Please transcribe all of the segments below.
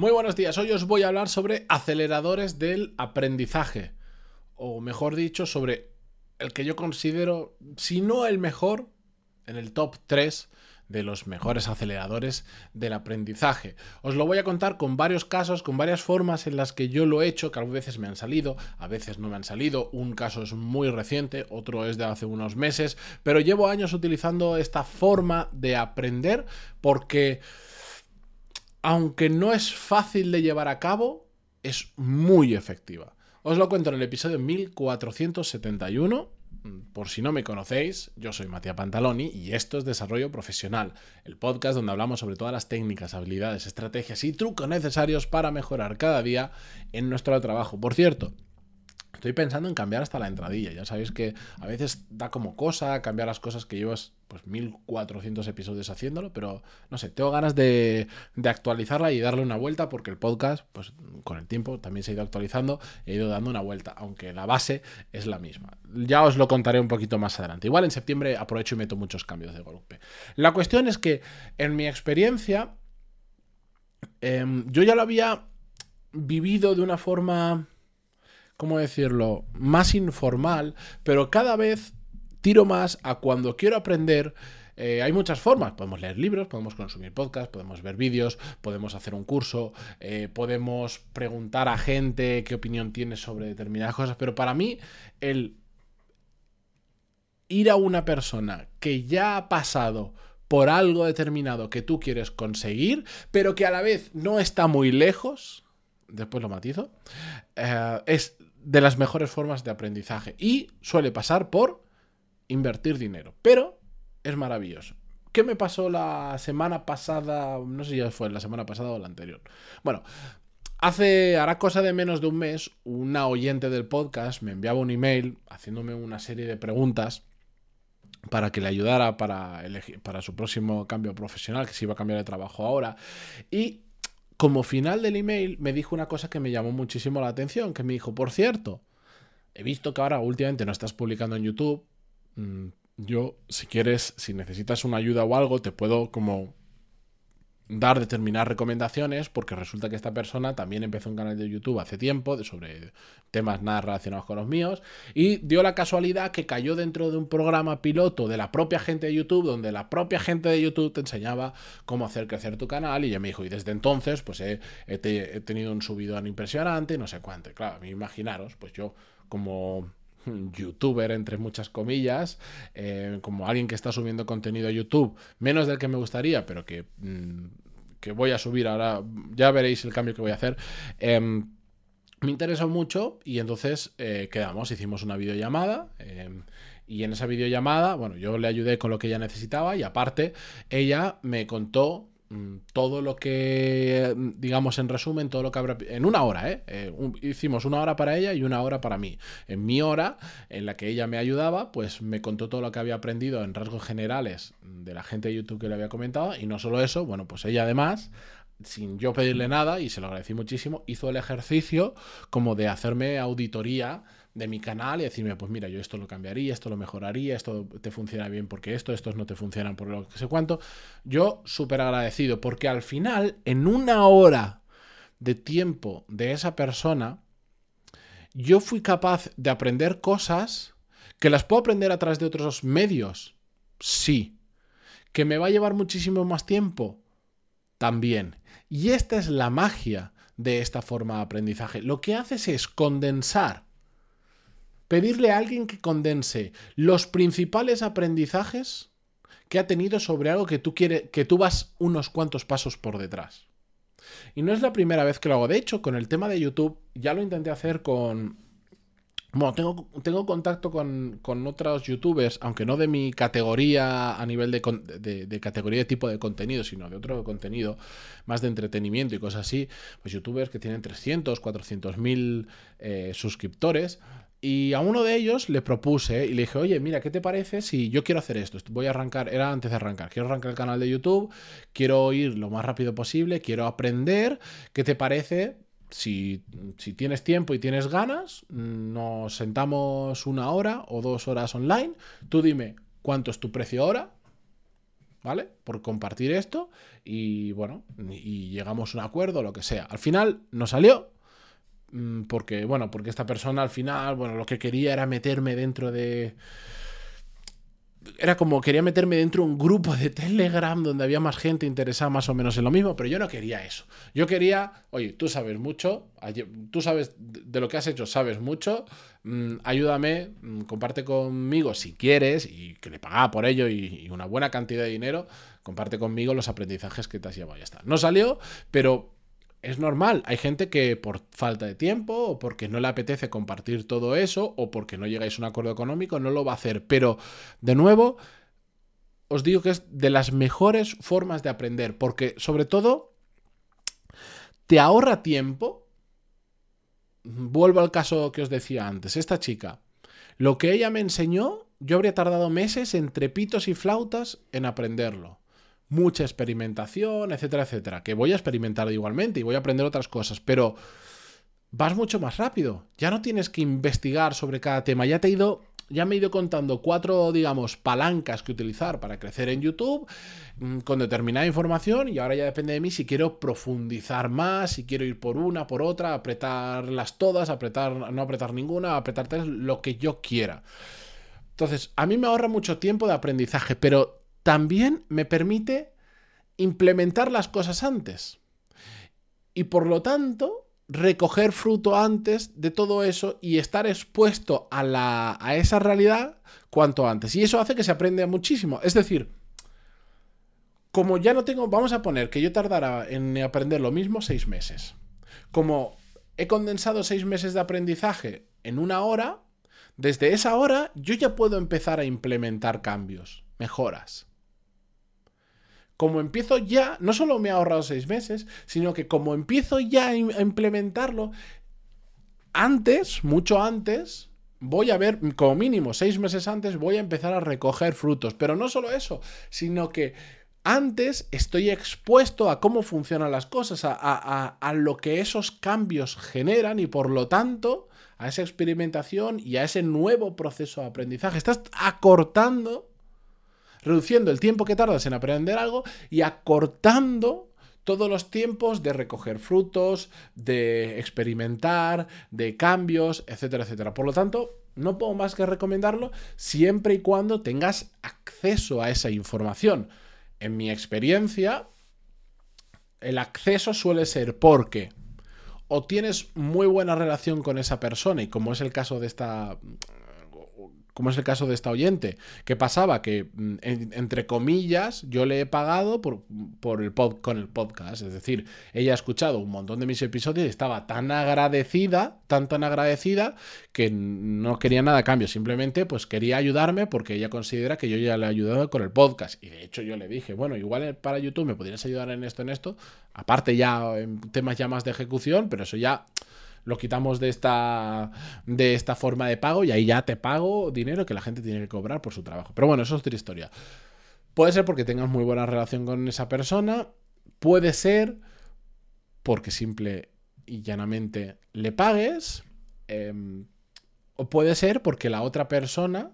Muy buenos días, hoy os voy a hablar sobre aceleradores del aprendizaje, o mejor dicho, sobre el que yo considero, si no el mejor, en el top 3 de los mejores aceleradores del aprendizaje. Os lo voy a contar con varios casos, con varias formas en las que yo lo he hecho, que a veces me han salido, a veces no me han salido. Un caso es muy reciente, otro es de hace unos meses, pero llevo años utilizando esta forma de aprender porque aunque no es fácil de llevar a cabo, es muy efectiva. Os lo cuento en el episodio 1471. Por si no me conocéis, yo soy Matías Pantaloni y esto es Desarrollo Profesional, el podcast donde hablamos sobre todas las técnicas, habilidades, estrategias y trucos necesarios para mejorar cada día en nuestro trabajo. Por cierto, Estoy pensando en cambiar hasta la entradilla. Ya sabéis que a veces da como cosa cambiar las cosas que llevas pues 1400 episodios haciéndolo, pero no sé, tengo ganas de, actualizarla y darle una vuelta porque el podcast, pues con el tiempo también se ha ido actualizando he ido dando una vuelta, aunque la base es la misma. Ya os lo contaré un poquito más adelante. Igual en septiembre aprovecho y meto muchos cambios de golpe. La cuestión es que en mi experiencia, em, yo ya lo había vivido de una forma ¿cómo decirlo?, más informal, pero cada vez tiro más a cuando quiero aprender. Eh, hay muchas formas. Podemos leer libros, podemos consumir podcasts, podemos ver vídeos, podemos hacer un curso, eh, podemos preguntar a gente qué opinión tiene sobre determinadas cosas. Pero para mí, el ir a una persona que ya ha pasado por algo determinado que tú quieres conseguir, pero que a la vez no está muy lejos, después lo matizo, eh, es de las mejores formas de aprendizaje y suele pasar por invertir dinero, pero es maravilloso. ¿Qué me pasó la semana pasada? No sé si fue la semana pasada o la anterior. Bueno, hace, hará cosa de menos de un mes, una oyente del podcast me enviaba un email haciéndome una serie de preguntas para que le ayudara para, elegir, para su próximo cambio profesional, que se iba a cambiar de trabajo ahora. Y como final del email me dijo una cosa que me llamó muchísimo la atención, que me dijo, por cierto, he visto que ahora últimamente no estás publicando en YouTube. Mm, yo, si quieres, si necesitas una ayuda o algo, te puedo como dar determinadas recomendaciones porque resulta que esta persona también empezó un canal de YouTube hace tiempo sobre temas nada relacionados con los míos y dio la casualidad que cayó dentro de un programa piloto de la propia gente de YouTube donde la propia gente de YouTube te enseñaba cómo hacer crecer tu canal y ya me dijo y desde entonces pues he, tenido un subidón impresionante no sé cuánto. Claro imaginaros pues yo como youtuber, entre muchas comillas, eh, como alguien que está subiendo contenido a YouTube, menos del que me gustaría, pero que, mm, que voy a subir ahora, ya veréis el cambio que voy a hacer. Em, me interesó mucho y entonces eh, quedamos, hicimos una videollamada. Em, y en esa videollamada, bueno, yo le ayudé con lo que ella necesitaba y aparte ella me contó todo lo que, digamos en resumen, todo lo que habrá... En una hora, ¿eh? eh hicimos una hora para ella y una hora para mí. En mi hora, en la que ella me ayudaba, pues me contó todo lo que había aprendido en rasgos generales de la gente de YouTube que le había comentado. Y no solo eso, bueno, pues ella además sin yo pedirle nada, y se lo agradecí muchísimo, hizo el ejercicio como de hacerme auditoría de mi canal y decirme, pues mira, yo esto lo cambiaría, esto lo mejoraría, esto te funciona bien porque esto, estos no te funcionan por lo que sé cuánto. Yo súper agradecido porque al final, en una hora de tiempo de esa persona, yo fui capaz de aprender cosas que las puedo aprender a través de otros medios. Sí. ¿Que me va a llevar muchísimo más tiempo? También. Y esta es la magia de esta forma de aprendizaje. Lo que haces es condensar pedirle a alguien que condense los principales aprendizajes que ha tenido sobre algo que tú quieres, que tú vas unos cuantos pasos por detrás. Y no es la primera vez que lo hago. De hecho, con el tema de YouTube, ya lo intenté hacer con. Bueno, tengo, tengo contacto con, otros youtubers, aunque no de mi categoría a nivel de, de, categoría de tipo de contenido, sino de otro contenido, más de entretenimiento y cosas así. Pues youtubers que tienen 300, 400 mil eh, suscriptores y a uno de ellos le propuse y le dije, oye, mira, ¿qué te parece si yo quiero hacer esto? Voy a arrancar, era antes de arrancar, quiero arrancar el canal de YouTube, quiero ir lo más rápido posible, quiero aprender, ¿qué te parece? Si, si tienes tiempo y tienes ganas, nos sentamos una hora o dos horas online, tú dime cuánto es tu precio hora ¿vale? Por compartir esto y bueno, y llegamos a un acuerdo, lo que sea. Al final no salió, porque, bueno, porque esta persona al final, bueno, lo que quería era meterme dentro de era como quería meterme dentro de un grupo de Telegram donde había más gente interesada más o menos en lo mismo, pero yo no quería eso. Yo quería, oye, tú sabes mucho, tú sabes de lo que has hecho, sabes mucho, mm, ayúdame, mm, comparte conmigo si quieres y que le pagaba por ello y, y una buena cantidad de dinero, comparte conmigo los aprendizajes que te has llevado. Ya está. No salió, pero es normal. Hay gente que por falta de tiempo o porque no le apetece compartir todo eso o porque no llegáis a un acuerdo económico no lo va a hacer. Pero, de nuevo, os digo que es de las mejores formas de aprender porque, sobre todo, te ahorra tiempo. Vuelvo al caso que os decía antes. Esta chica, lo que ella me enseñó, yo habría tardado meses entre pitos y flautas en aprenderlo mucha experimentación, etcétera, etcétera. Que voy a experimentar igualmente y voy a aprender otras cosas, pero vas mucho más rápido. Ya no tienes que investigar sobre cada tema. Ya te he ido. Ya me he ido contando cuatro, digamos, palancas que utilizar para crecer en YouTube mm, con determinada información y ahora ya depende de mí si quiero profundizar más, si quiero ir por una, por otra, apretarlas todas, apretar, no apretar ninguna, apretar lo que yo quiera. Entonces, a mí me ahorra mucho tiempo de aprendizaje, pero también me permite implementar las cosas antes. Y por lo tanto, recoger fruto antes de todo eso y estar expuesto a, la, a esa realidad cuanto antes. Y eso hace que se aprenda muchísimo. Es decir, como ya no tengo, vamos a poner que yo tardara en aprender lo mismo seis meses. Como he condensado seis meses de aprendizaje en una hora, desde esa hora yo ya puedo empezar a implementar cambios, mejoras como empiezo ya, no solo me ha ahorrado seis meses, sino que como empiezo ya a implementarlo, antes, mucho antes, voy a ver, como mínimo seis meses antes, voy a empezar a recoger frutos. Pero no solo eso, sino que antes estoy expuesto a cómo funcionan las cosas, a, a, lo que esos cambios generan y por lo tanto a esa experimentación y a ese nuevo proceso de aprendizaje. Estás acortando reduciendo el tiempo que tardas en aprender algo y acortando todos los tiempos de recoger frutos, de experimentar, de cambios, etcétera, etcétera. Por lo tanto, no puedo más que recomendarlo siempre y cuando tengas acceso a esa información. En mi experiencia, el acceso suele ser porque o tienes muy buena relación con esa persona, y como es el caso de esta como es el caso de esta oyente. ¿Qué pasaba? Que, mm, entre comillas, yo le he pagado por, el pod, con el podcast. Es decir, ella ha escuchado un montón de mis episodios y estaba tan agradecida, tan tan agradecida, que no quería nada a cambio. Simplemente, pues quería ayudarme porque ella considera que yo ya le he ayudado con el podcast. Y de hecho yo le dije, bueno, igual para YouTube me podrías ayudar en esto, en esto. Aparte ya en temas ya más de ejecución, pero eso ya lo quitamos de esta, de esta forma de pago y ahí ya te pago dinero que la gente tiene que cobrar por su trabajo. Pero bueno, eso es otra historia. Puede ser porque tengas muy buena relación con esa persona, puede ser porque simple y llanamente le pagues, em, o puede ser porque la otra persona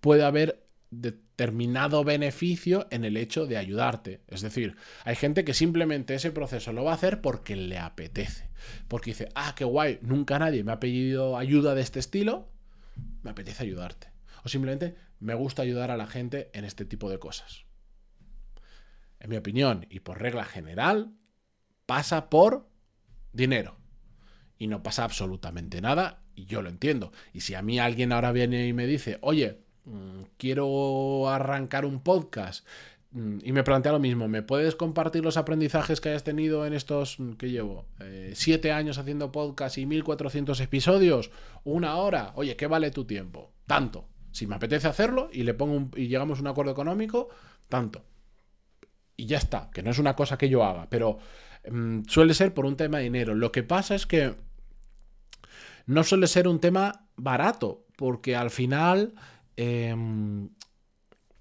puede haber determinado beneficio en el hecho de ayudarte. Es decir, hay gente que simplemente ese proceso lo va a hacer porque le apetece. Porque dice, ah, qué guay, nunca nadie me ha pedido ayuda de este estilo, me apetece ayudarte. O simplemente me gusta ayudar a la gente en este tipo de cosas. En mi opinión, y por regla general, pasa por dinero. Y no pasa absolutamente nada, y yo lo entiendo. Y si a mí alguien ahora viene y me dice, oye, quiero arrancar un podcast mm, y me plantea lo mismo, ¿me puedes compartir los aprendizajes que hayas tenido en estos, mm, que llevo? Eh, siete años haciendo podcast y 1400 episodios, una hora, oye, ¿qué vale tu tiempo? Tanto. Si me apetece hacerlo y le pongo y llegamos a un acuerdo económico, tanto. Y ya está, que no es una cosa que yo haga, pero suele ser por un tema de dinero. Lo que pasa es que no suele ser un tema barato, porque al final Em,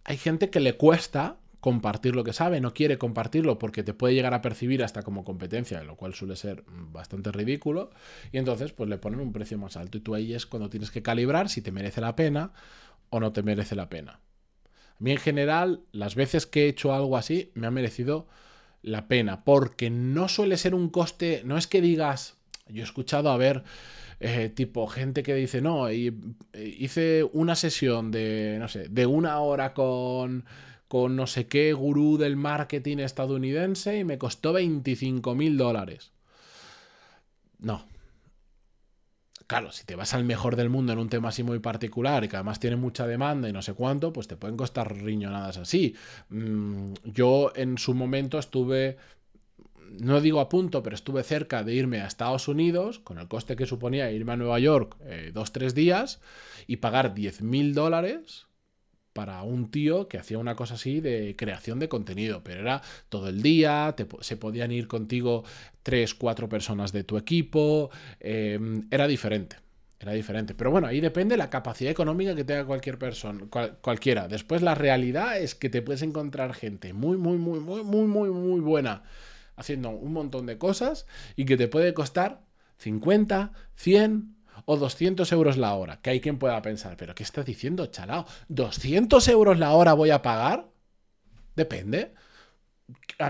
hay gente que le cuesta compartir lo que sabe, no quiere compartirlo porque te puede llegar a percibir hasta como competencia, lo cual suele ser bastante ridículo, y entonces pues le ponen un precio más alto y tú ahí es cuando tienes que calibrar si te merece la pena o no te merece la pena. A mí en general, las veces que he hecho algo así, me ha merecido la pena, porque no suele ser un coste, no es que digas, yo he escuchado a ver, eh, tipo gente que dice, no, y, hice una sesión de, no sé, de una hora con, con no sé qué gurú del marketing estadounidense y me costó 25 mil dólares. No, Claro, si te vas al mejor del mundo en un tema así muy particular y que además tiene mucha demanda y no sé cuánto, pues te pueden costar riñonadas así. Mm, yo en su momento estuve no digo a punto, pero estuve cerca de irme a Estados Unidos, con el coste que suponía irme a Nueva York eh, dos, tres días, y pagar 10 mil dólares para un tío que hacía una cosa así de creación de contenido, pero era todo el día, se podían ir contigo tres, cuatro personas de tu equipo, em, era diferente. Era diferente. Pero bueno, ahí depende la capacidad económica que tenga cualquier persona, cualquiera. Después la realidad es que te puedes encontrar gente muy, muy, muy, muy, muy, muy, muy buena haciendo un montón de cosas y que te puede costar 50, 100, o 200 euros la hora. Que hay quien pueda pensar, pero ¿qué estás diciendo, chalao? ¿200 euros la hora voy a pagar? Depende.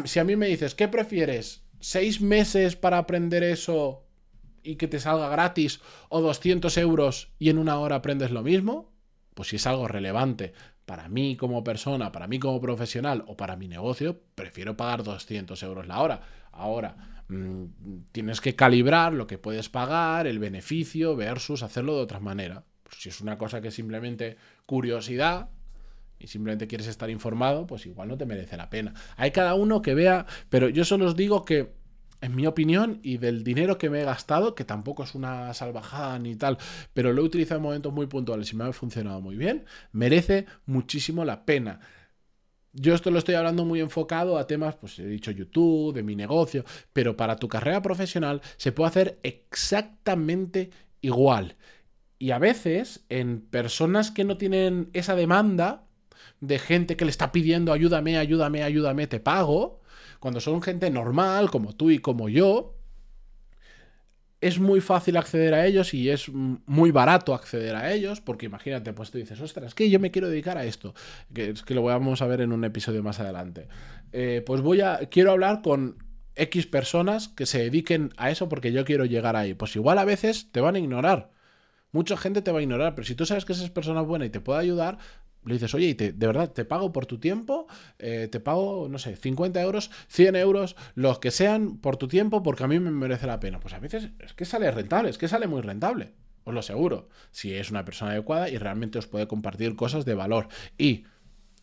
Si a mí me dices, ¿qué prefieres? ¿Seis meses para aprender eso y que te salga gratis o 200 euros y en una hora aprendes lo mismo? Pues si es algo relevante para mí como persona, para mí como profesional o para mi negocio, prefiero pagar 200 euros la hora. Ahora, Mm, tienes que calibrar lo que puedes pagar, el beneficio, versus hacerlo de otra manera. Pues si es una cosa que es simplemente curiosidad y simplemente quieres estar informado, pues igual no te merece la pena. Hay cada uno que vea, pero yo solo os digo que en mi opinión, y del dinero que me he gastado, que tampoco es una salvajada ni tal, pero lo he utilizado en momentos muy puntuales y me ha funcionado muy bien, merece muchísimo la pena. Yo esto lo estoy hablando muy enfocado a temas, pues he dicho YouTube, de mi negocio, pero para tu carrera profesional se puede hacer exactamente igual. Y a veces en personas que no tienen esa demanda de gente que le está pidiendo ayúdame, ayúdame, ayúdame, te pago, cuando son gente normal como tú y como yo, es muy fácil acceder a ellos y es muy barato acceder a ellos, porque imagínate, pues tú dices, ostras, que yo me quiero dedicar a esto, que es que lo vamos a ver en un episodio más adelante. Eh, pues voy a, quiero hablar con X personas que se dediquen a eso porque yo quiero llegar ahí. Pues igual a veces te van a ignorar. Mucha gente te va a ignorar, pero si tú sabes que esa persona es buena y te puede ayudar, le dices, oye, de verdad, te pago por tu tiempo, eh, te pago, no sé, 50 euros, 100 euros, los que sean por tu tiempo, porque a mí me merece la pena. Pues a veces es que sale rentable, es que sale muy rentable, os lo aseguro, si es una persona adecuada y realmente os puede compartir cosas de valor. Y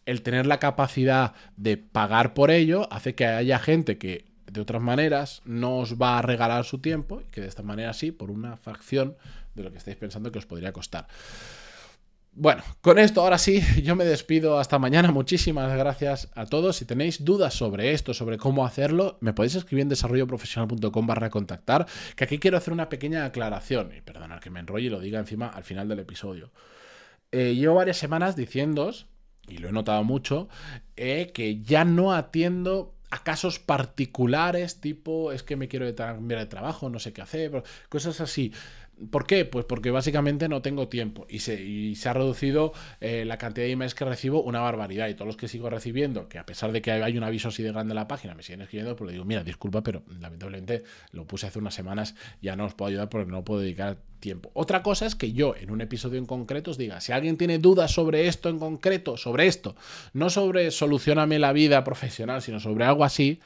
el tener la capacidad de pagar por ello hace que haya gente que de otras maneras no os va a regalar su tiempo y que de esta manera sí, por una fracción de lo que estáis pensando que os podría costar. Bueno, con esto ahora sí, yo me despido hasta mañana. Muchísimas gracias a todos. Si tenéis dudas sobre esto, sobre cómo hacerlo, me podéis escribir en desarrolloprofesional.com barra contactar, que aquí quiero hacer una pequeña aclaración. Y perdonad que me enrolle y lo diga encima al final del episodio. Eh, llevo varias semanas diciéndos, y lo he notado mucho, eh, que ya no atiendo a casos particulares, tipo, es que me quiero cambiar de trabajo, no sé qué hacer, cosas así. ¿Por qué? Pues porque básicamente no tengo tiempo y se, se ha reducido eh, la cantidad de emails que recibo una barbaridad y todos los que sigo recibiendo, que a pesar de que hay un aviso así de grande en la página, me siguen escribiendo, pues le digo, mira, disculpa, pero lamentablemente lo puse hace unas semanas, ya no os puedo ayudar porque no puedo dedicar tiempo. Otra cosa es que yo en un episodio en concreto os diga, si alguien tiene dudas sobre esto en concreto, sobre esto, no sobre solucioname la vida profesional, sino sobre algo así,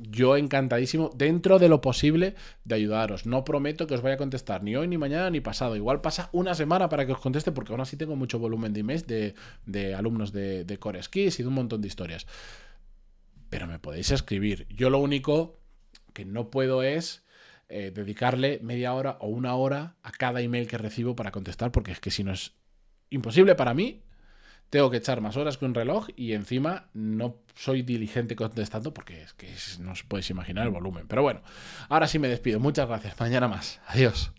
yo encantadísimo, dentro de lo posible, de ayudaros. No prometo que os vaya a contestar ni hoy, ni mañana, ni pasado. Igual pasa una semana para que os conteste, porque aún así tengo mucho volumen de emails de, alumnos de, de Core Skills y de un montón de historias. Pero me podéis escribir. Yo lo único que no puedo es eh, dedicarle media hora o una hora a cada email que recibo para contestar, porque es que si no es imposible para mí, tengo que echar más horas que un reloj y encima no soy diligente contestando porque es que no os podéis imaginar el volumen. Pero bueno, ahora sí me despido. Muchas gracias. Mañana más. Adiós.